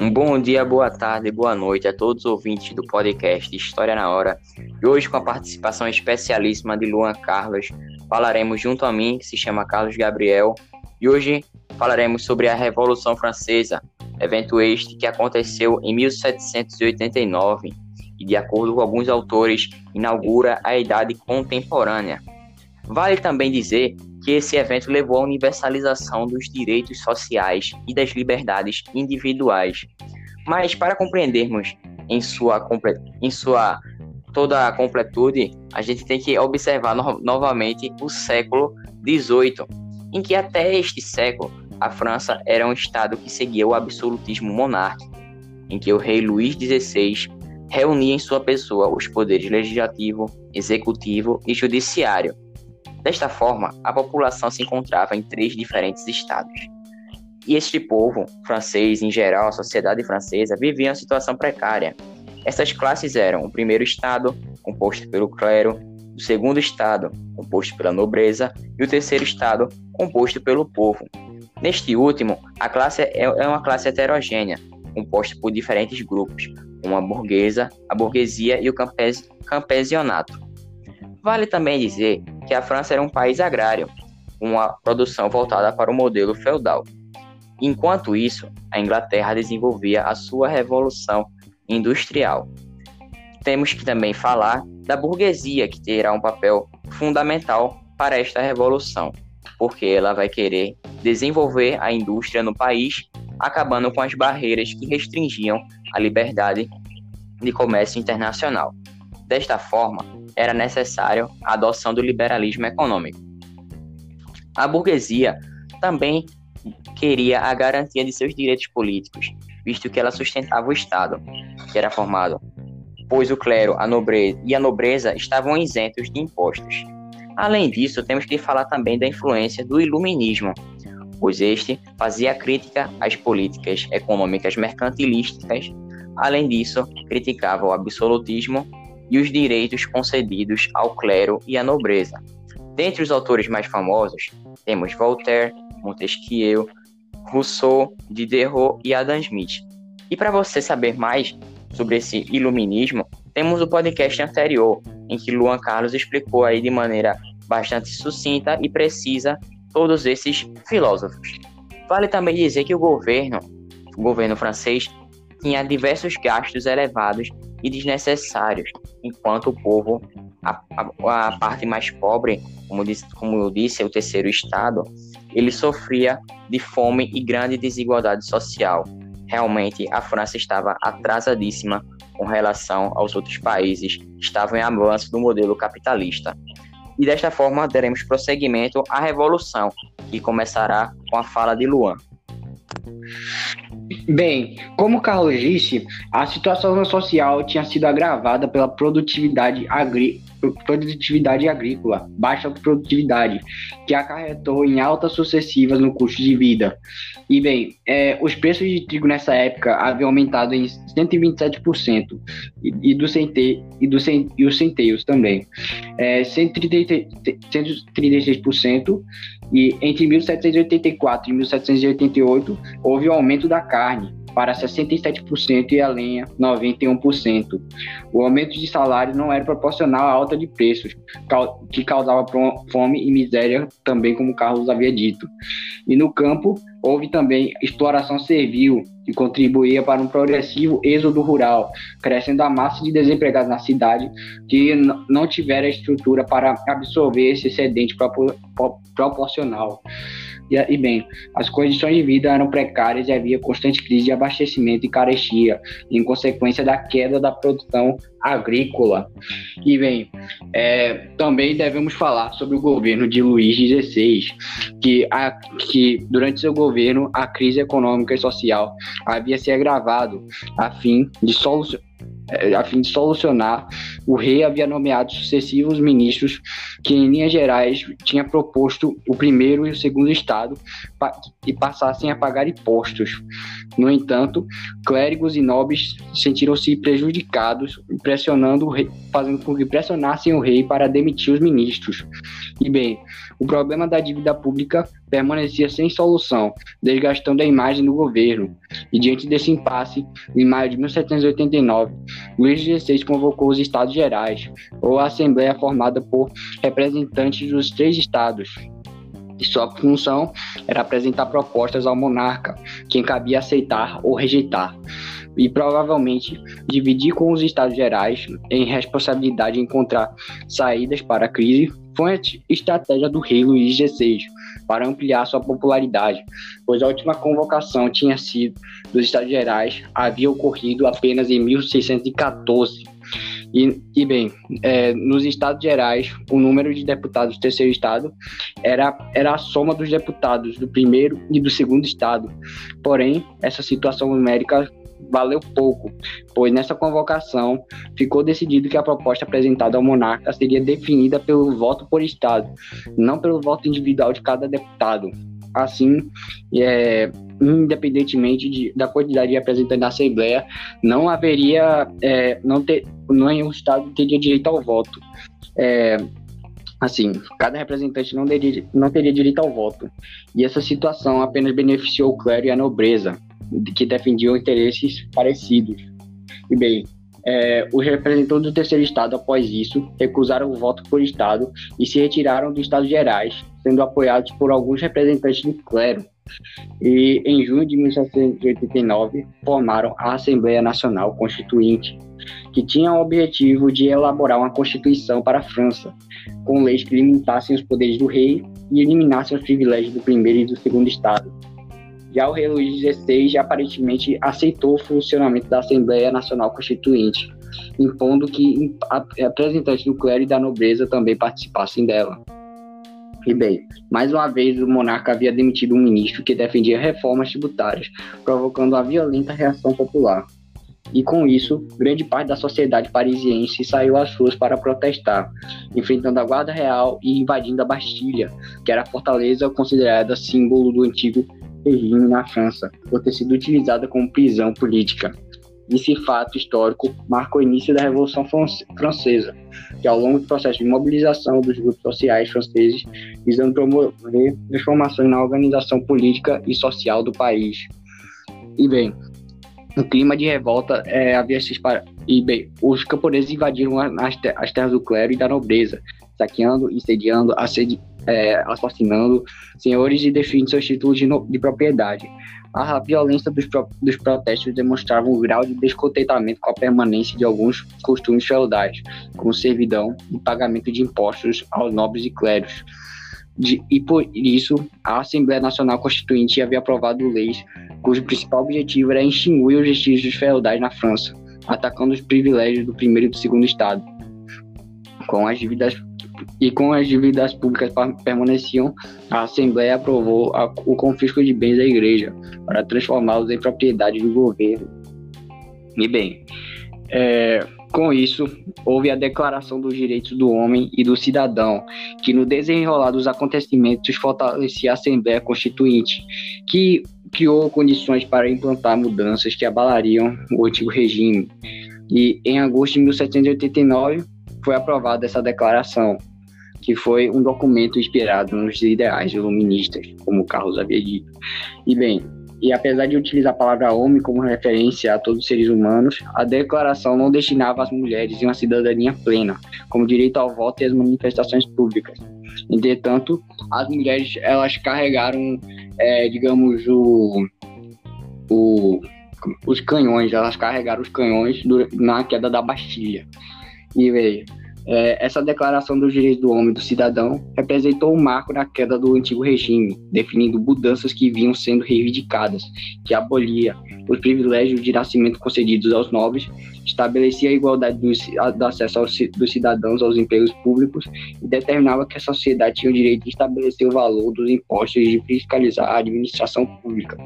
Um bom dia, boa tarde, boa noite a todos os ouvintes do podcast História na Hora. E hoje, com a participação especialíssima de Luan Carlos, falaremos junto a mim, que se chama Carlos Gabriel, e hoje falaremos sobre a Revolução Francesa, evento este que aconteceu em 1789 e, de acordo com alguns autores, inaugura a Idade Contemporânea. Vale também dizer que esse evento levou à universalização dos direitos sociais e das liberdades individuais. Mas para compreendermos em sua, em sua toda a completude, a gente tem que observar no novamente o século XVIII, em que até este século a França era um estado que seguia o absolutismo monárquico, em que o rei Luís XVI reunia em sua pessoa os poderes legislativo, executivo e judiciário, Desta forma, a população se encontrava em três diferentes estados. E este povo, francês em geral, a sociedade francesa, vivia em uma situação precária. Essas classes eram o primeiro estado, composto pelo clero, o segundo estado, composto pela nobreza, e o terceiro estado, composto pelo povo. Neste último, a classe é, é uma classe heterogênea, composta por diferentes grupos, como a burguesa, a burguesia e o campes, campesionato. Vale também dizer que a França era um país agrário, uma produção voltada para o modelo feudal. Enquanto isso, a Inglaterra desenvolvia a sua revolução industrial. Temos que também falar da burguesia, que terá um papel fundamental para esta revolução, porque ela vai querer desenvolver a indústria no país, acabando com as barreiras que restringiam a liberdade de comércio internacional. Desta forma, era necessário a adoção do liberalismo econômico. A burguesia também queria a garantia de seus direitos políticos, visto que ela sustentava o Estado, que era formado, pois o clero a nobreza, e a nobreza estavam isentos de impostos. Além disso, temos que falar também da influência do iluminismo, pois este fazia crítica às políticas econômicas mercantilistas. Além disso, criticava o absolutismo e os direitos concedidos ao clero e à nobreza. Dentre os autores mais famosos, temos Voltaire, Montesquieu, Rousseau, Diderot e Adam Smith. E para você saber mais sobre esse iluminismo, temos o podcast anterior, em que Luan Carlos explicou aí de maneira bastante sucinta e precisa todos esses filósofos. Vale também dizer que o governo, o governo francês, tinha diversos gastos elevados e desnecessários, enquanto o povo, a, a, a parte mais pobre, como, disse, como eu disse, é o terceiro estado, ele sofria de fome e grande desigualdade social. Realmente, a França estava atrasadíssima com relação aos outros países que estavam em avanço do modelo capitalista. E desta forma, daremos prosseguimento à revolução, que começará com a fala de Luan. Bem, como Carlos disse, a situação social tinha sido agravada pela produtividade, agri produtividade agrícola, baixa produtividade, que acarretou em altas sucessivas no custo de vida. E bem, é, os preços de trigo nessa época haviam aumentado em 127% e, e, do cente, e, do cente, e os centeios também, é, 136%, e entre 1784 e 1788 houve o um aumento da carne para 67% e a lenha 91%. O aumento de salário não era proporcional à alta de preços, que causava fome e miséria também, como Carlos havia dito. E no campo, houve também exploração servil, que contribuía para um progressivo êxodo rural, crescendo a massa de desempregados na cidade que não tiveram estrutura para absorver esse excedente proporcional. E, bem, as condições de vida eram precárias e havia constante crise de abastecimento e carestia, em consequência da queda da produção agrícola. E bem, é, também devemos falar sobre o governo de Luís XVI, que, a, que durante seu governo a crise econômica e social havia se agravado a fim de solucionar a fim de solucionar, o rei havia nomeado sucessivos ministros que, em linhas gerais, tinha proposto o primeiro e o segundo estado e passassem a pagar impostos. No entanto, clérigos e nobres sentiram-se prejudicados, pressionando o rei, fazendo com que pressionassem o rei para demitir os ministros. E bem, o problema da dívida pública permanecia sem solução, desgastando a imagem do governo. E diante desse impasse, em maio de 1789, Luís XVI convocou os Estados Gerais, ou a Assembleia formada por representantes dos três estados, e sua função era apresentar propostas ao monarca, quem cabia aceitar ou rejeitar, e provavelmente dividir com os Estados Gerais em responsabilidade de encontrar saídas para a crise foi a estratégia do rei Luís XVI para ampliar sua popularidade, pois a última convocação tinha sido dos Estados Gerais havia ocorrido apenas em 1614 e, e bem, é, nos Estados Gerais, o número de deputados do terceiro estado era, era a soma dos deputados do primeiro e do segundo estado. Porém, essa situação numérica valeu pouco, pois nessa convocação ficou decidido que a proposta apresentada ao monarca seria definida pelo voto por estado, não pelo voto individual de cada deputado. Assim, é, independentemente de, da quantidade de representantes da Assembleia, não haveria, é, não ter, nenhum Estado teria direito ao voto. É, assim, cada representante não teria, não teria direito ao voto. E essa situação apenas beneficiou o clero e a nobreza, que defendiam interesses parecidos. E bem, é, os representantes do terceiro estado, após isso, recusaram o voto por estado e se retiraram dos estados gerais, sendo apoiados por alguns representantes do clero. E em junho de 1789 formaram a Assembleia Nacional Constituinte, que tinha o objetivo de elaborar uma constituição para a França, com leis que limitassem os poderes do rei e eliminassem os privilégios do primeiro e do segundo estado. Já o rei Luís XVI aparentemente aceitou o funcionamento da Assembleia Nacional Constituinte, impondo que representantes do clero e da nobreza também participassem dela. E bem, mais uma vez o monarca havia demitido um ministro que defendia reformas tributárias, provocando uma violenta reação popular. E com isso, grande parte da sociedade parisiense saiu às ruas para protestar, enfrentando a Guarda Real e invadindo a Bastilha, que era a fortaleza considerada símbolo do antigo regime na França, por ter sido utilizada como prisão política. Esse fato histórico marca o início da Revolução Francesa, que ao longo do processo de mobilização dos grupos sociais franceses, visando promover transformações na organização política e social do país. E bem, um clima de revolta é, havia se espalhado. E bem, os camponeses invadiram as, as terras do clero e da nobreza, saqueando, incendiando, assedi é, assassinando senhores e destruindo seus títulos de, no, de propriedade. A violência dos, pro, dos protestos demonstrava um grau de descontentamento com a permanência de alguns costumes feudais, como servidão e pagamento de impostos aos nobres e clérigos. De, e por isso, a Assembleia Nacional Constituinte havia aprovado leis cujo principal objetivo era extinguir os vestígios feudais na França, atacando os privilégios do primeiro e do segundo Estado. Com as dívidas e com as dívidas públicas permaneciam, a Assembleia aprovou a, o confisco de bens da Igreja para transformá-los em propriedade do governo. E bem, é, com isso, houve a Declaração dos Direitos do Homem e do Cidadão, que no desenrolar dos acontecimentos fortalecia a Assembleia Constituinte, que criou condições para implantar mudanças que abalariam o antigo regime. E em agosto de 1789 foi aprovada essa declaração, que foi um documento inspirado nos ideais iluministas, como Carlos havia dito. E bem, e apesar de utilizar a palavra homem como referência a todos os seres humanos, a declaração não destinava as mulheres uma cidadania plena, como direito ao voto e às manifestações públicas. Entretanto, as mulheres elas carregaram, é, digamos, o, o, os canhões, elas carregaram os canhões na queda da Bastilha. E, véio, é, essa declaração dos direitos do homem e do cidadão representou um marco na queda do antigo regime, definindo mudanças que vinham sendo reivindicadas, que abolia os privilégios de nascimento concedidos aos nobres, estabelecia a igualdade do, do acesso aos, dos cidadãos aos empregos públicos e determinava que a sociedade tinha o direito de estabelecer o valor dos impostos e de fiscalizar a administração pública.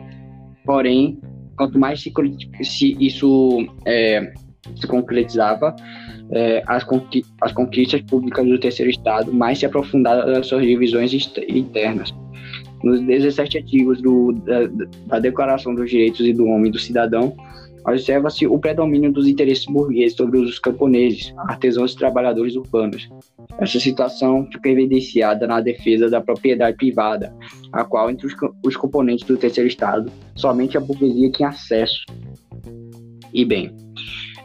Porém, quanto mais se, se isso é, se concretizava, é, as, conqui as conquistas públicas do terceiro Estado, mais se aprofundaram nas suas divisões internas. Nos 17 artigos do, da, da, Declaração dos Direitos e do Homem e do Cidadão, observa-se o predomínio dos interesses burgueses sobre os camponeses, artesãos e trabalhadores urbanos. Essa situação fica evidenciada na defesa da propriedade privada, a qual, entre os, os componentes do terceiro Estado, somente a burguesia tinha acesso. E bem,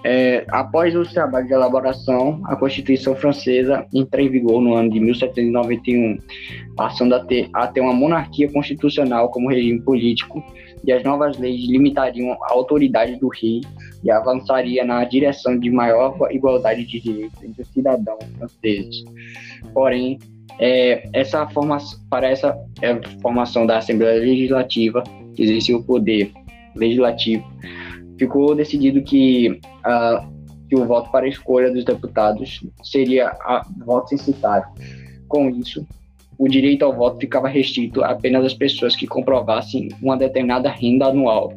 é, após os trabalhos de elaboração, a Constituição Francesa entra em vigor no ano de 1791, passando a ter, a ter uma monarquia constitucional como regime político, e as novas leis limitariam a autoridade do rei e avançaria na direção de maior igualdade de direitos entre os cidadãos franceses. Porém, é, essa formação, para essa é, formação da Assembleia Legislativa, que exercia o poder legislativo, ficou decidido que, uh, que o voto para escolha dos deputados seria a voto censitário. Com isso, o direito ao voto ficava restrito apenas às pessoas que comprovassem uma determinada renda anual.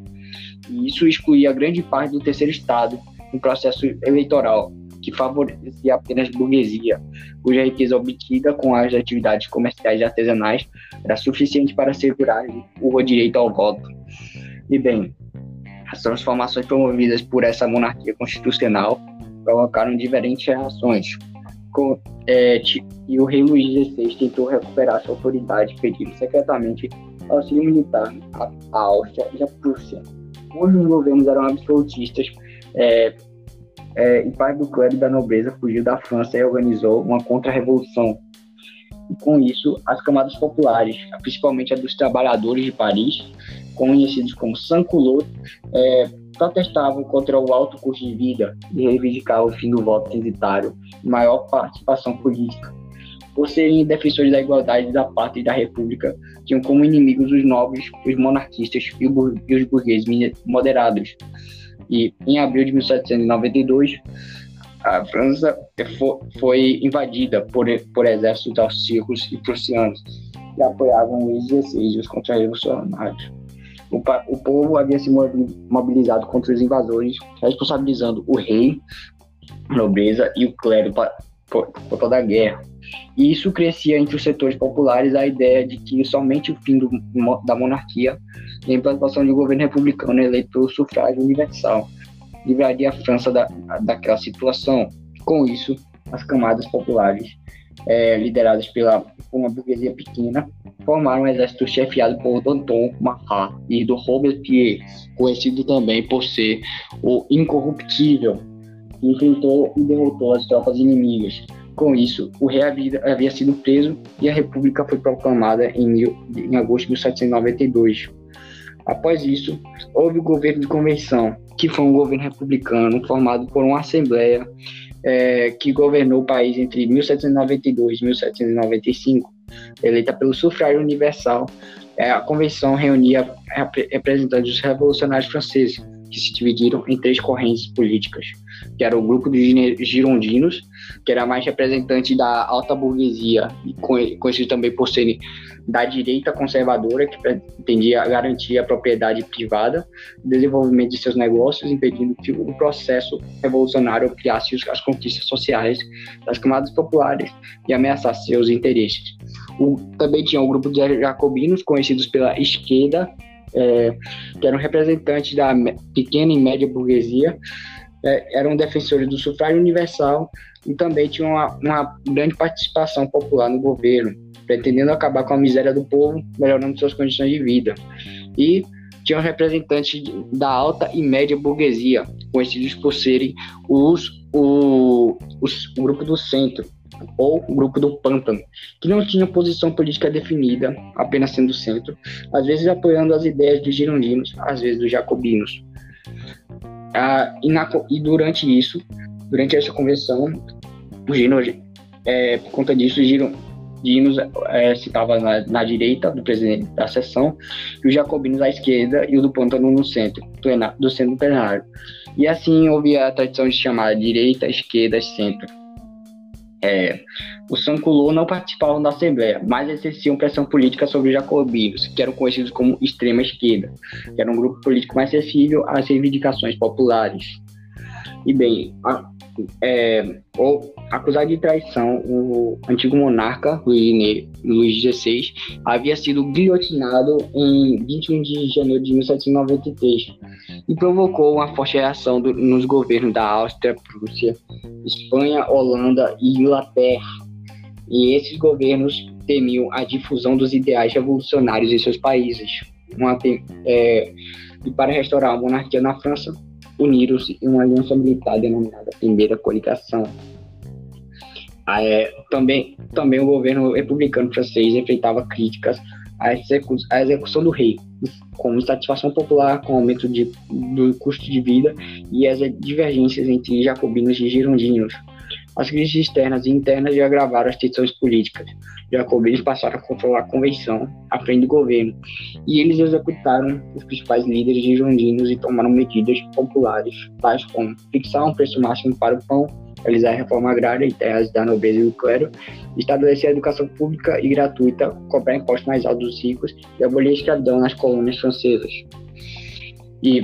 E isso excluía grande parte do terceiro estado no processo eleitoral, que favorecia apenas burguesia, cuja riqueza obtida com as atividades comerciais e artesanais era suficiente para assegurar o direito ao voto. E bem, as transformações promovidas por essa monarquia constitucional provocaram diferentes reações. Com, é, e o rei Luís XVI tentou recuperar sua autoridade, pedindo secretamente auxílio militar à, Áustria e à Prússia. Muitos governos eram absolutistas é, é, e parte do clero da nobreza fugiu da França e organizou uma contra-revolução. Com isso, as camadas populares, principalmente a dos trabalhadores de Paris, conhecidos como sans-culottes, é, protestavam contra o alto custo de vida e reivindicavam o fim do voto censitário e maior participação política. Por serem defensores da igualdade da pátria e da república, tinham como inimigos os nobres, os monarquistas e, os burgueses moderados. E em abril de 1792, a França foi invadida por, por exércitos austríacos e prussianos que apoiavam os 16 e os contra-revolucionários. O, o povo havia se mobilizado contra os invasores, responsabilizando o rei, a nobreza e o clero por, toda a guerra. E isso crescia entre os setores populares a ideia de que somente o fim do, da monarquia e a implantação de um governo republicano eleito pelo sufrágio universal livraria a França da, daquela situação. Com isso, as camadas populares, é, lideradas pela por uma burguesia pequena, formaram um exército chefiado por Danton Marat e do Robespierre, conhecido também por ser o incorruptível, que enfrentou e derrotou as tropas inimigas. Com isso, o rei havia, havia sido preso e a república foi proclamada em, em agosto de 1792. Após isso, houve o governo de convenção, que foi um governo republicano formado por uma assembleia é, que governou o país entre 1792 e 1795, eleita pelo sufrágio universal. É, a convenção reunia representantes revolucionários franceses, que se dividiram em três correntes políticas, que era o grupo dos girondinos, que era mais representante da alta burguesia, conhecido também por serem da direita conservadora, que pretendia garantir a propriedade privada, o desenvolvimento de seus negócios, impedindo que o processo revolucionário criasse as conquistas sociais das camadas populares e ameaçasse seus interesses. O, também tinha o grupo de jacobinos, conhecidos pela esquerda, é, que eram representantes da pequena e média burguesia, eram defensores do sufrágio universal e também tinham uma, uma grande participação popular no governo, pretendendo acabar com a miséria do povo, melhorando suas condições de vida. E tinham representantes da alta e média burguesia, conhecidos por serem os, o, os, o grupo do centro, ou o grupo do pântano, que não tinha posição política definida, apenas sendo centro, às vezes apoiando as ideias dos girondinos, às vezes dos jacobinos. Ah, e, na, e, durante isso, durante essa convenção, o Gino, é, por conta disso, o Gino, Dinos é, estava na, na, direita do presidente da sessão, e os jacobinos à esquerda e o do Pântano no centro, do, do centro plenário. E assim houve a tradição de chamar direita, esquerda centro. É, os Sankulô não participavam da Assembleia, mas exerciam pressão política sobre os jacobinos, que eram conhecidos como extrema esquerda, que era um grupo político mais sensível às reivindicações populares. E bem, a, é, ou, acusado de traição, o antigo monarca Luís XVI havia sido guilhotinado em 21 de janeiro de 1793 e provocou uma forte reação do, nos governos da Áustria, Prússia, Espanha, Holanda e Inglaterra. E esses governos temiam a difusão dos ideais revolucionários em seus países. Uma, é, e para restaurar a monarquia na França, uniram-se em uma aliança militar denominada Primeira Coligação. Ah, é, também, também o governo republicano francês enfrentava críticas à, execu à execução do rei, como insatisfação popular com o aumento de, do custo de vida e as divergências entre jacobinos e girondinos. As crises externas e internas já agravaram as tensões políticas. Jacobinos passaram a controlar a convenção à frente do governo, e eles executaram os principais líderes girondinos e tomaram medidas populares, tais como fixar um preço máximo para o pão, realizar a reforma agrária em terras da nobreza e do clero, estabelecer a educação pública e gratuita, cobrar impostos mais altos dos ricos e abolir a escravidão nas colônias francesas. E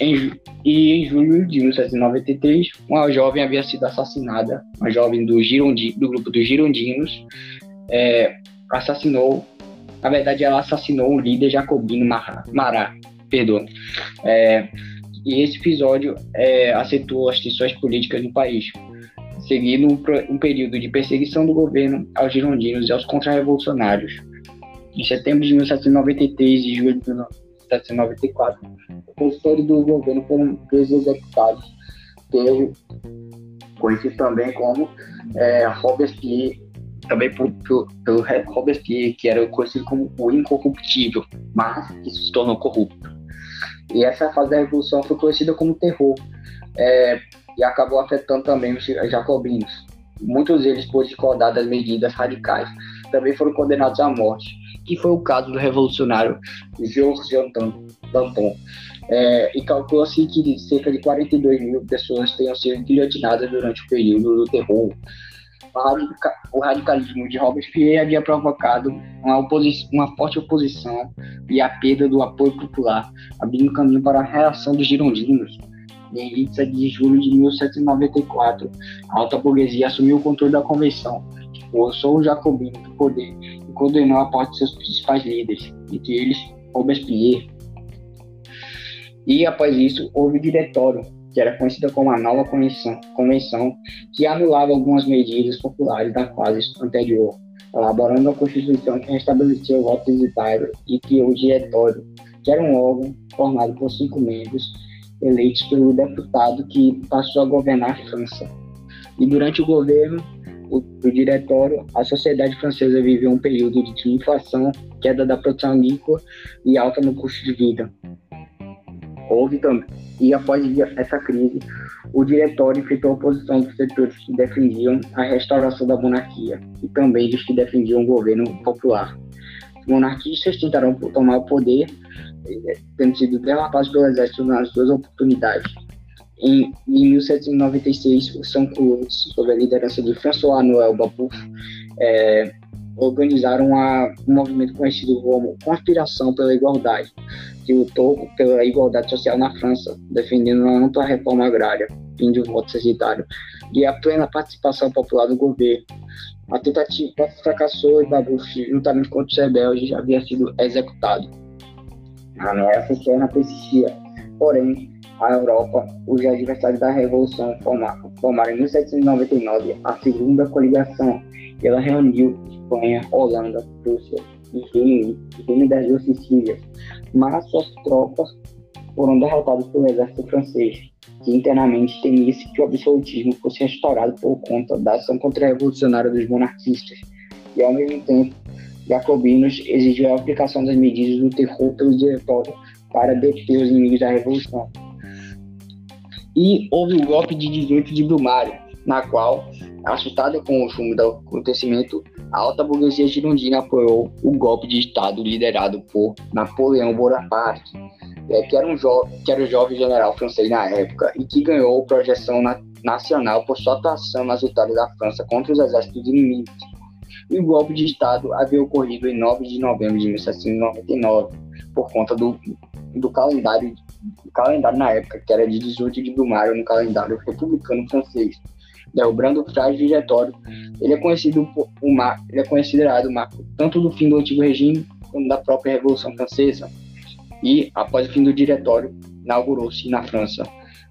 em, e em julho de 1793, uma jovem havia sido assassinada, uma jovem do, Girondi, do grupo dos Girondinos, é, assassinou, na verdade ela assassinou um líder jacobino Mará, Mará perdão. É, e esse episódio é, acentuou as tensões políticas no país, seguindo um, um, período de perseguição do governo aos girondinos e aos contra-revolucionários. Em setembro de 1793 e julho de 1794, opositores do governo foram presos executados pelo conhecido também como é, Robespierre, também por, por, pelo Robespierre, que era conhecido como o incorruptível, mas que se tornou corrupto. E essa fase da Revolução foi conhecida como terror, é, e acabou afetando também os jacobinos. Muitos deles, por discordar das medidas radicais, também foram condenados à morte, que foi o caso do revolucionário Georges Danton. É, e calcula-se que cerca de 42 mil pessoas tenham sido guilhotinadas durante o período do terror. O radicalismo de Robespierre havia provocado uma, uma, forte oposição e a perda do apoio popular, abrindo caminho para a reação dos girondinos. Em 27 de julho de 1794, a alta burguesia assumiu o controle da convenção, o jacobino do poder e condenou a morte de seus principais líderes, entre eles Robespierre, e após isso, houve o diretório, que era conhecida como a nova convenção, convenção que anulava algumas medidas populares da fase anterior, elaborando a Constituição que restabeleceu o voto decitário e criou o diretório, que era um órgão formado por cinco membros eleitos pelo deputado que passou a governar a França. E durante o governo o, do diretório, a sociedade francesa viveu um período de inflação, queda da produção agrícola e alta no custo de vida. Houve também, e após essa crise, o diretório enfrentou a oposição dos setores que defendiam a restauração da monarquia e também dos que defendiam o governo popular. Os monarquistas tentaram tomar o poder, eh, tendo sido derrotados pelo exército nas duas oportunidades. Em, em 1796, o São sob a liderança de François Noël Babouf, é, organizaram um movimento conhecido como Conspiração pela Igualdade, que lutou pela igualdade social na França, defendendo uma ampla reforma agrária, fim de voto censitário e a plena participação popular do governo. A tentativa fracassou e Babouf, juntamente com os rebeldes, havia sido executado. A ameaça externa persistia, porém, a Europa, os adversários da Revolução formaram, formaram em 1799 a Segunda Coligação, e ela reuniu Espanha, Holanda, Rússia e Reino, Reino das Duas Sicílias, mas suas tropas foram derrotadas pelo exército francês, que internamente temia-se que o absolutismo fosse restaurado por conta da ação contra-revolucionária dos monarquistas, e ao mesmo tempo, jacobinos exigiu a aplicação das medidas do terror pelo diretório para deter os inimigos da revolução. E houve o golpe de 18 de Brumário, na qual, assustada com o fumo do acontecimento, a alta burguesia girondina apoiou o golpe de Estado liderado por Napoleão Bonaparte, é, que, era um que era um jovem general francês na época e que ganhou projeção na nacional por sua atuação nas vitórias da França contra os exércitos inimigos. E o golpe de Estado havia ocorrido em 9 de novembro de 1799, por conta do, do calendário o calendário na época, que era de 18 de Brumário, no calendário republicano francês, derrubando o frágil diretório. Ele é conhecido por mar, ele é considerado o marco tanto do fim do antigo regime como da própria Revolução Francesa. E após o fim do diretório, inaugurou-se na França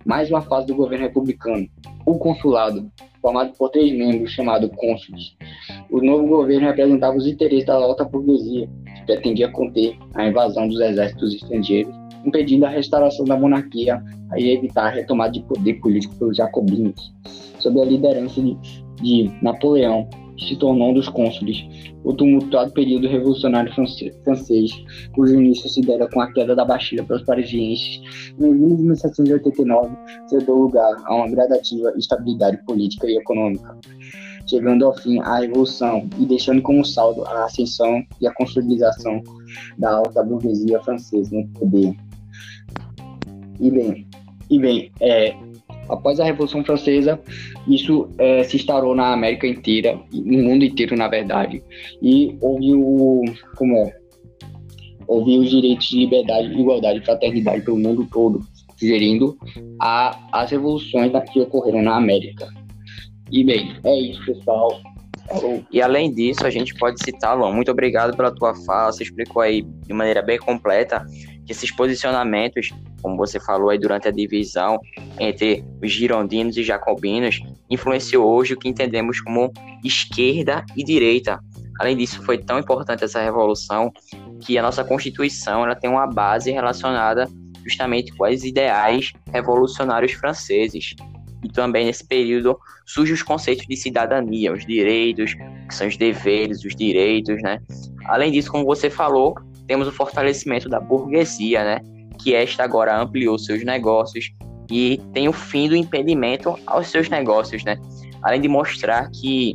mais uma fase do governo republicano, o consulado, formado por três membros chamados cônsules. O novo governo representava os interesses da alta burguesia, que pretendia conter a invasão dos exércitos estrangeiros, impedindo a restauração da monarquia e evitar a retomada de poder político pelos jacobinos, sob a liderança de, de Napoleão, se tornou um dos cônsules. O tumultuado período revolucionário francês, cujo início se dera com a queda da Bastilha pelos parisienses, em 1789, cedeu lugar a uma gradativa estabilidade política e econômica, chegando ao fim a Revolução e deixando como saldo a ascensão e a consolidação da alta burguesia francesa no poder. E bem, e bem é, Após a Revolução Francesa, isso é, se instaurou na América inteira, no mundo inteiro, na verdade, e houve o como é, houve os direitos de liberdade, igualdade e fraternidade pelo mundo todo, sugerindo a, as revoluções que ocorreram na América. E bem, é isso, pessoal. E além disso, a gente pode citar, Luan, muito obrigado pela tua fala, você explicou aí de maneira bem completa que esses posicionamentos, como você falou aí durante a divisão entre os girondinos e jacobinos, influenciou hoje o que entendemos como esquerda e direita. Além disso, foi tão importante essa revolução que a nossa Constituição ela tem uma base relacionada justamente com os ideais revolucionários franceses. E também nesse período surgem os conceitos de cidadania, os direitos, que são os deveres, os direitos, né? Além disso, como você falou, temos o fortalecimento da burguesia, né? Que esta agora ampliou seus negócios e tem o fim do impedimento aos seus negócios, né? Além de mostrar que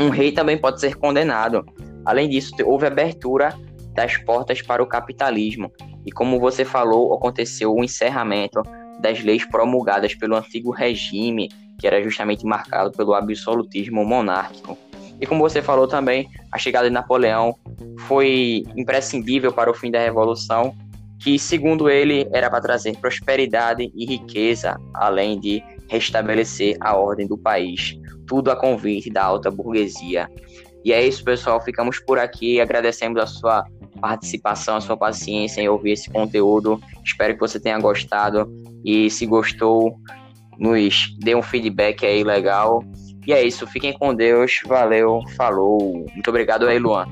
um rei também pode ser condenado. Além disso, houve abertura das portas para o capitalismo. E como você falou, aconteceu o encerramento das leis promulgadas pelo antigo regime, que era justamente marcado pelo absolutismo monárquico. E como você falou também, a chegada de Napoleão foi imprescindível para o fim da Revolução, que, segundo ele, era para trazer prosperidade e riqueza, além de restabelecer a ordem do país. Tudo a convite da alta burguesia. E é isso, pessoal. Ficamos por aqui. Agradecemos a sua participação, a sua paciência em ouvir esse conteúdo. Espero que você tenha gostado. E se gostou, nos dê um feedback aí legal. E é isso, fiquem com Deus, valeu, falou. Muito obrigado aí, Luan.